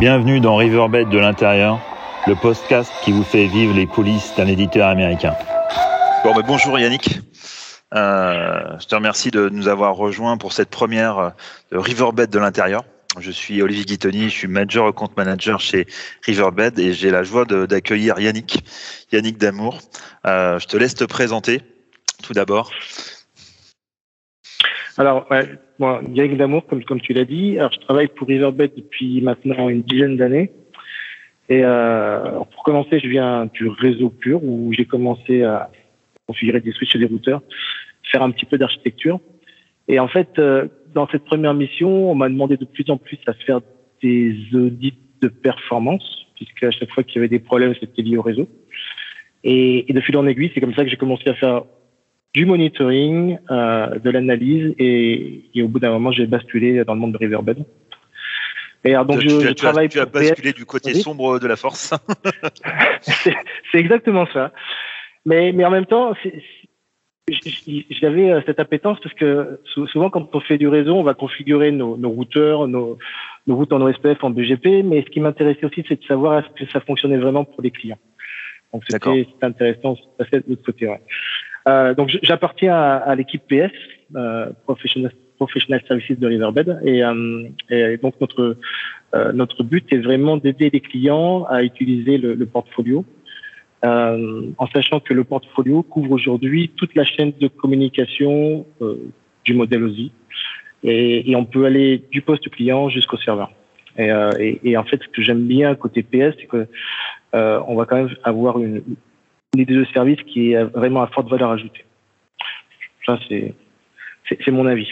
Bienvenue dans Riverbed de l'intérieur, le podcast qui vous fait vivre les coulisses d'un éditeur américain. Bon, ben, bonjour Yannick. Euh, je te remercie de nous avoir rejoints pour cette première de Riverbed de l'intérieur. Je suis Olivier Guitoni, je suis manager compte manager chez Riverbed et j'ai la joie d'accueillir Yannick, Yannick Damour. Euh, je te laisse te présenter tout d'abord. Alors, ouais, moi, Yannick Damour, comme, comme tu l'as dit, alors je travaille pour Riverbed depuis maintenant une dizaine d'années. Et euh, pour commencer, je viens du réseau pur où j'ai commencé à configurer des switches et des routeurs, faire un petit peu d'architecture. Et en fait, euh, dans cette première mission, on m'a demandé de plus en plus à faire des audits de performance, puisque à chaque fois qu'il y avait des problèmes, c'était lié au réseau. Et, et de fil en aiguille, c'est comme ça que j'ai commencé à faire du monitoring, euh, de l'analyse, et, et, au bout d'un moment, j'ai basculé dans le monde de Riverbed. Et alors, donc, tu, je, je travaille tu as basculé du côté sombre de la force. c'est exactement ça. Mais, mais en même temps, j'avais euh, cette appétence parce que souvent quand on fait du réseau, on va configurer nos, nos routeurs, nos, nos routes en OSPF, en BGP, mais ce qui m'intéressait aussi, c'est de savoir est-ce que ça fonctionnait vraiment pour les clients. Donc c'était intéressant de l'autre côté. Ouais. Euh, donc j'appartiens à, à l'équipe PS, euh, Professional, Professional Services de Riverbed, et, euh, et donc notre euh, notre but est vraiment d'aider les clients à utiliser le, le portfolio euh, en sachant que le portfolio couvre aujourd'hui toute la chaîne de communication du modèle OSI. Et, et, on peut aller du poste client jusqu'au serveur. Et, et, en fait, ce que j'aime bien côté PS, c'est que on va quand même avoir une, une idée de service qui est vraiment à forte valeur ajoutée. Ça, c'est c'est mon avis.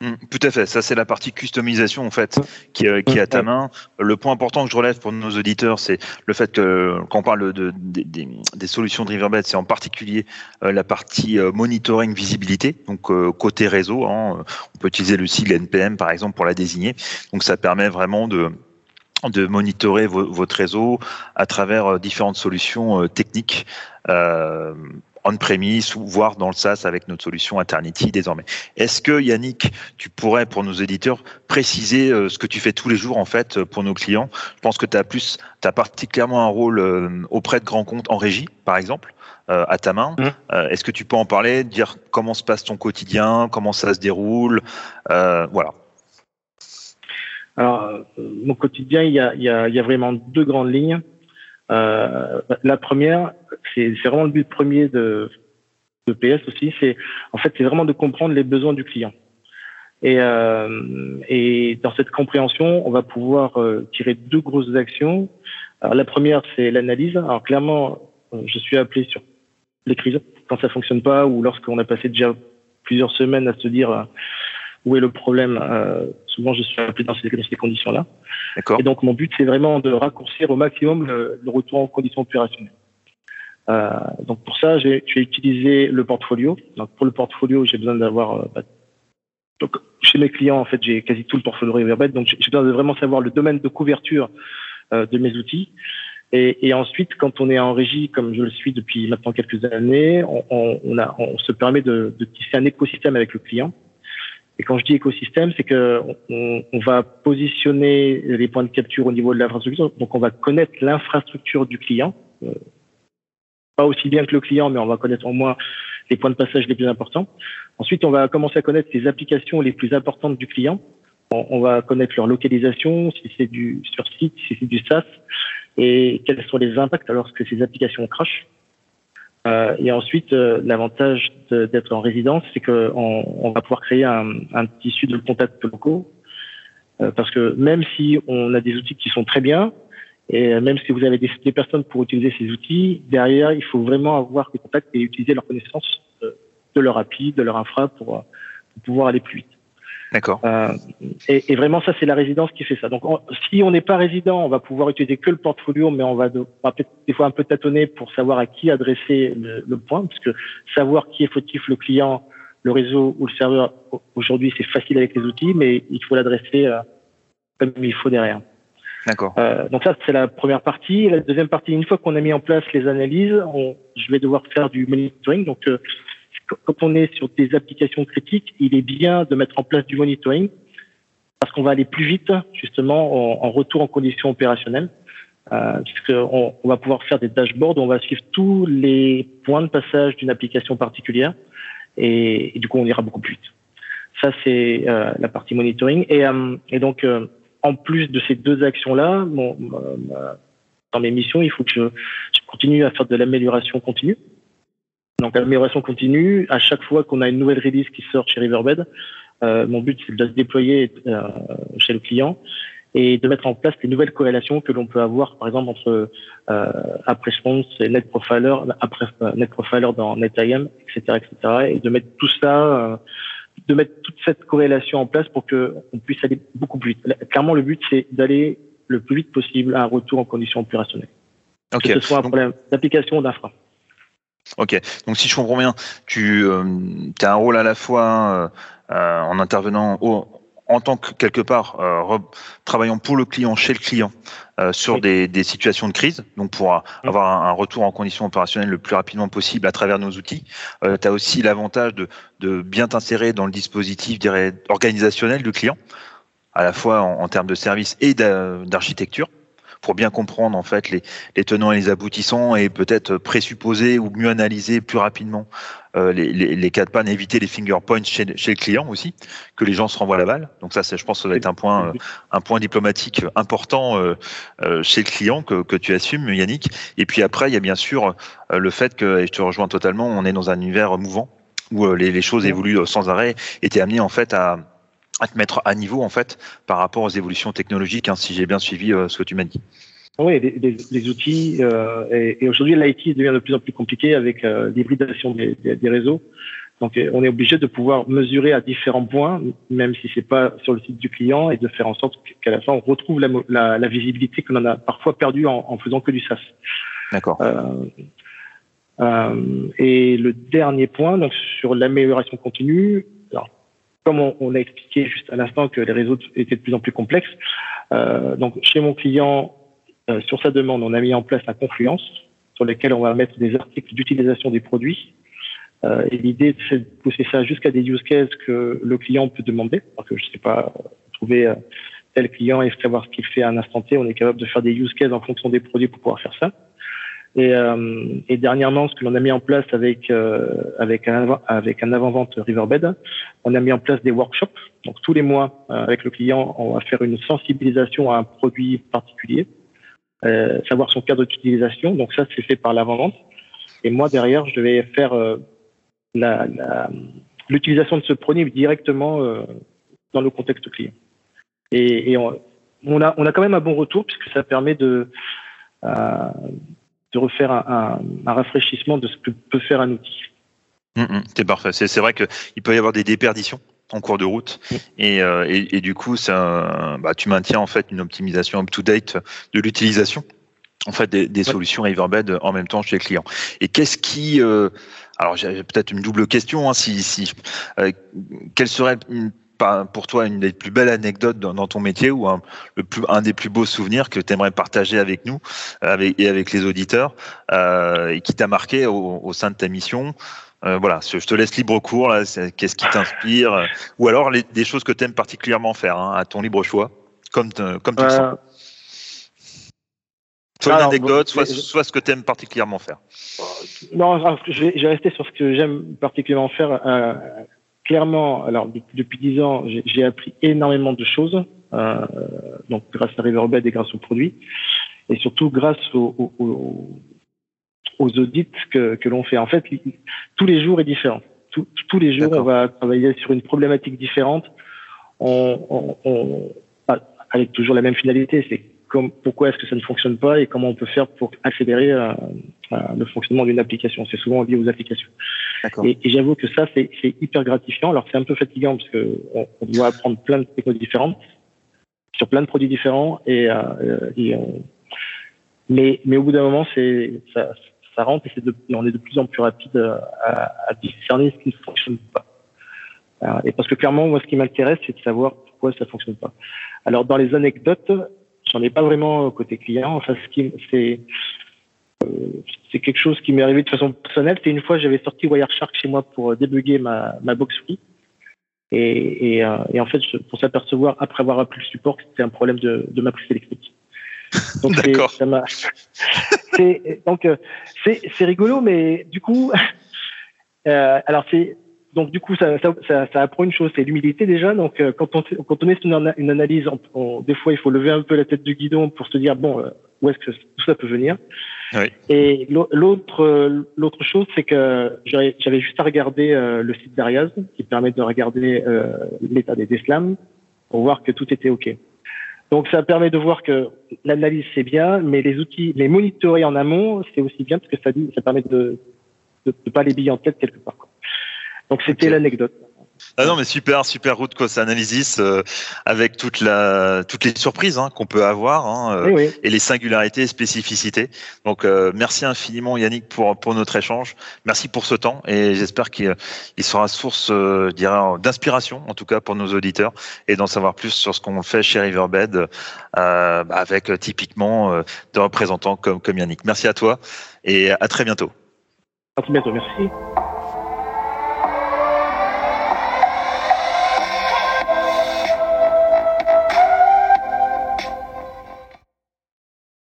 Mmh, tout à fait, ça c'est la partie customisation en fait qui, euh, qui est à ta main. Le point important que je relève pour nos auditeurs, c'est le fait que quand on parle de, de, de des solutions de Riverbed, c'est en particulier euh, la partie euh, monitoring visibilité, donc euh, côté réseau. Hein, on peut utiliser le sigle NPM par exemple pour la désigner. Donc ça permet vraiment de de monitorer vo votre réseau à travers euh, différentes solutions euh, techniques on-premise ou voire dans le SaaS avec notre solution Eternity désormais. Est-ce que Yannick, tu pourrais pour nos éditeurs préciser euh, ce que tu fais tous les jours en fait pour nos clients? Je pense que tu as plus, tu as particulièrement un rôle euh, auprès de grands comptes en régie, par exemple. Euh, à ta main. Mmh. Est-ce que tu peux en parler, dire comment se passe ton quotidien, comment ça se déroule, voilà. Alors, mon quotidien, il y a, il y a, il y a vraiment deux grandes lignes. Euh, la première, c'est vraiment le but premier de, de PS aussi, c'est en fait c'est vraiment de comprendre les besoins du client. Et, euh, et dans cette compréhension, on va pouvoir euh, tirer deux grosses actions. Alors, la première, c'est l'analyse. Alors clairement, je suis appelé sur les crises quand ça fonctionne pas ou lorsqu'on a passé déjà plusieurs semaines à se dire euh, où est le problème. Euh, souvent, je suis appelé dans ces, dans ces conditions-là. Et donc, mon but, c'est vraiment de raccourcir au maximum le, le retour en conditions opérationnelles. Euh, donc, pour ça, j'ai utilisé le portfolio. Donc, pour le portfolio, j'ai besoin d'avoir... Euh, bah, donc, chez mes clients, en fait, j'ai quasi tout le portfolio Riverbed. Donc, j'ai besoin de vraiment savoir le domaine de couverture euh, de mes outils. Et, et, ensuite, quand on est en régie, comme je le suis depuis maintenant quelques années, on, on, on, a, on se permet de, de tisser un écosystème avec le client. Et quand je dis écosystème, c'est que on, va positionner les points de capture au niveau de l'infrastructure. Donc, on va connaître l'infrastructure du client, euh, pas aussi bien que le client, mais on va connaître au moins les points de passage les plus importants. Ensuite, on va commencer à connaître les applications les plus importantes du client. On, va connaître leur localisation, si c'est du sur site, si c'est du SaaS, et quels sont les impacts lorsque ces applications crashent. Euh, et ensuite, euh, l'avantage d'être en résidence, c'est qu'on on va pouvoir créer un, un tissu de contacts locaux. Euh, parce que même si on a des outils qui sont très bien, et même si vous avez des, des, personnes pour utiliser ces outils, derrière, il faut vraiment avoir des contacts et utiliser leur connaissance de, de leur API, de leur infra pour, pour pouvoir aller plus vite. D'accord. Euh, et, et, vraiment, ça, c'est la résidence qui fait ça. Donc, on, si on n'est pas résident, on va pouvoir utiliser que le portfolio, mais on va, de, on va peut-être des fois un peu tâtonner pour savoir à qui adresser le, le, point, parce que savoir qui est fautif, le client, le réseau ou le serveur, aujourd'hui, c'est facile avec les outils, mais il faut l'adresser euh, comme il faut derrière. D'accord. Euh, donc ça, c'est la première partie. La deuxième partie, une fois qu'on a mis en place les analyses, on, je vais devoir faire du monitoring. Donc, euh, quand on est sur des applications critiques, il est bien de mettre en place du monitoring parce qu'on va aller plus vite justement en, retour en conditions opérationnelles, euh, puisqu'on on va pouvoir faire des dashboards on va suivre tous les points de passage d'une application particulière et, du coup on ira beaucoup plus vite. Ça c'est euh, la partie monitoring et, euh, donc en plus de ces deux actions-là, bon, dans mes missions, il faut que je continue à faire de l'amélioration continue. Donc l'amélioration continue, à chaque fois qu'on a une nouvelle release qui sort chez Riverbed, euh, mon but, c'est de se déployer euh, chez le client et de mettre en place les nouvelles corrélations que l'on peut avoir, par exemple, entre euh, AppResponse et NetProfiler, après, euh, NetProfiler dans NetIM, etc., etc., et de mettre tout ça, euh, de mettre toute cette corrélation en place pour que on puisse aller beaucoup plus vite. Clairement, le but, c'est d'aller le plus vite possible à un retour en conditions opérationnelles. Que ce soit un problème d'application ou d'infra. Ok, donc si je comprends bien, tu euh, as un rôle à la fois euh, en intervenant en tant que quelque part euh, travaillant pour le client, chez le client, euh, sur des, des, situations de crise, donc pour avoir un, retour en conditions opérationnelles le plus rapidement possible à travers nos outils. Euh, tu as aussi l'avantage de, de bien t'insérer dans le dispositif dirais, organisationnel du client, à la fois en, en termes de services et d'architecture pour bien comprendre en fait les, les tenants et les aboutissants et peut-être présupposer ou mieux analyser plus rapidement euh, les, les, les, cas de panne, éviter les finger points chez, chez le client aussi, que les gens se renvoient la balle. Donc ça, je pense, que ça va être un point, un point diplomatique important euh, euh, chez le client que, que tu assumes, Yannick. Et puis après, il y a bien sûr le fait que, et je te rejoins totalement, on est dans un univers mouvant où les, les choses évoluent sans arrêt et tu es amené en fait à à te mettre à niveau en fait par rapport aux évolutions technologiques, hein, si j'ai bien suivi euh, ce que tu m'as dit. Oui, les, outils euh, et, aujourd'hui l'IT devient de plus en plus compliqué avec euh, l'hybridation des, des, réseaux. Donc on est obligé de pouvoir mesurer à différents points, même si c'est pas sur le site du client, et de faire en sorte qu'à la fin on retrouve la, la, la visibilité que l'on a parfois perdue en, en, faisant que du SaaS. D'accord. Euh, et le dernier point, donc sur l'amélioration continue, comme on, a expliqué juste à l'instant que les réseaux étaient de plus en plus complexes, euh, donc chez mon client, euh, sur sa demande, on a mis en place un confluence sur lequel on va mettre des articles d'utilisation des produits. Euh, et l'idée, c'est de pousser ça jusqu'à des use cases que le client peut demander. parce que je ne sais pas trouver tel client et savoir ce qu'il fait à un instant T. On est capable de faire des use cases en fonction des produits pour pouvoir faire ça. Et, euh, et, dernièrement, ce que l'on a mis en place avec euh, avec un avant-vente Riverbed, on a mis en place des workshops. Donc tous les mois, euh, avec le client, on va faire une sensibilisation à un produit particulier, euh, savoir son cadre d'utilisation. Donc ça, c'est fait par l'avant-vente. Et moi derrière, je vais faire l'utilisation la, de ce produit directement dans le contexte client. Et, et on, on, a on a quand même un bon retour puisque ça permet de de refaire un, un, rafraîchissement de ce que peut faire un outil. Mmh, c'est parfait. C'est vrai qu'il peut y avoir des déperditions en cours de route et, euh, et, et, du coup ça, bah, tu maintiens en fait une optimisation up-to-date de l'utilisation en fait des, des ouais. solutions Riverbed en même temps chez les clients. Et qu'est-ce qui euh, alors j'ai peut-être une double question hein, si, si euh, quelle serait une pour toi une des plus belles anecdotes dans, dans ton métier ou un, le plus, un des plus beaux souvenirs que tu aimerais partager avec nous euh, avec, et avec les auditeurs euh, et qui t'a marqué au, au, sein de ta mission? Euh, voilà, je te laisse libre cours. Qu'est-ce qui t'inspire? Ou alors les, des choses que tu aimes particulièrement faire, hein, à ton libre choix, comme, te, comme tu le sens. Soit une anecdote, soit, soit ce que tu aimes particulièrement faire. Non, je vais, je vais, rester sur ce que j'aime particulièrement faire. Euh, clairement, alors depuis dix ans, j'ai appris énormément de choses, euh, donc grâce à Riverbed et grâce aux produits, et surtout grâce aux, aux, aux audits que, que l'on fait. En fait, tous les jours est différent. Tous, tous les jours, on va travailler sur une problématique différente, on, on, on, avec toujours la même finalité, c'est pourquoi est-ce que ça ne fonctionne pas et comment on peut faire pour accélérer euh, euh, le fonctionnement d'une application. C'est souvent lié aux applications. Et, et j'avoue que ça, c'est hyper gratifiant. Alors c'est un peu fatigant parce qu'on on doit apprendre plein de techniques différentes sur plein de produits différents et, euh, on... mais mais au bout d'un moment, ça, ça rentre et, de, on est de plus en plus rapide à, à discerner ce qui ne fonctionne pas. Euh, et parce que clairement, moi, ce qui m'intéresse, c'est de savoir pourquoi ça fonctionne pas. Alors dans les anecdotes, J'en ai pas vraiment côté client. Enfin, ce qui, c'est, euh, c'est quelque chose qui m'est arrivé de façon personnelle. C'est une fois, j'avais sorti Wireshark chez moi pour débugger ma, ma box free. Et, et, en fait, pour s'apercevoir, après avoir appris le support, que c'était un problème de, de ma prise électrique. Donc c'est rigolo, mais du coup, euh, alors c'est donc du coup ça, ça, ça, ça, apprend une chose, c'est l'humilité déjà. Donc quand on quand on est sur une, analyse, des fois il faut lever un peu la tête du guidon pour se dire bon où est-ce que tout ça peut venir. Et l'autre l'autre chose, c'est que j'avais juste à regarder euh, le site d'Arias qui permet de regarder euh, l'état des slams pour voir que tout était ok. Donc ça permet de voir que l'analyse c'est bien, mais les outils, les monitorer en amont, c'est aussi bien parce que ça, ça permet de ne pas les biller en tête quelque part. Donc c'était l'anecdote. Ah non, mais super, super route cost analysis euh, avec toute la, toutes les surprises hein, qu'on peut avoir hein, euh, et les singularités et spécificités. Donc, euh, merci infiniment Yannick pour pour notre échange. Merci pour ce temps et j'espère qu'il il sera source, d'inspiration en tout cas pour nos auditeurs et d'en savoir plus sur ce qu'on fait chez Riverbed avec typiquement des représentants comme comme Yannick. Merci à toi et à très bientôt. À très bientôt, merci.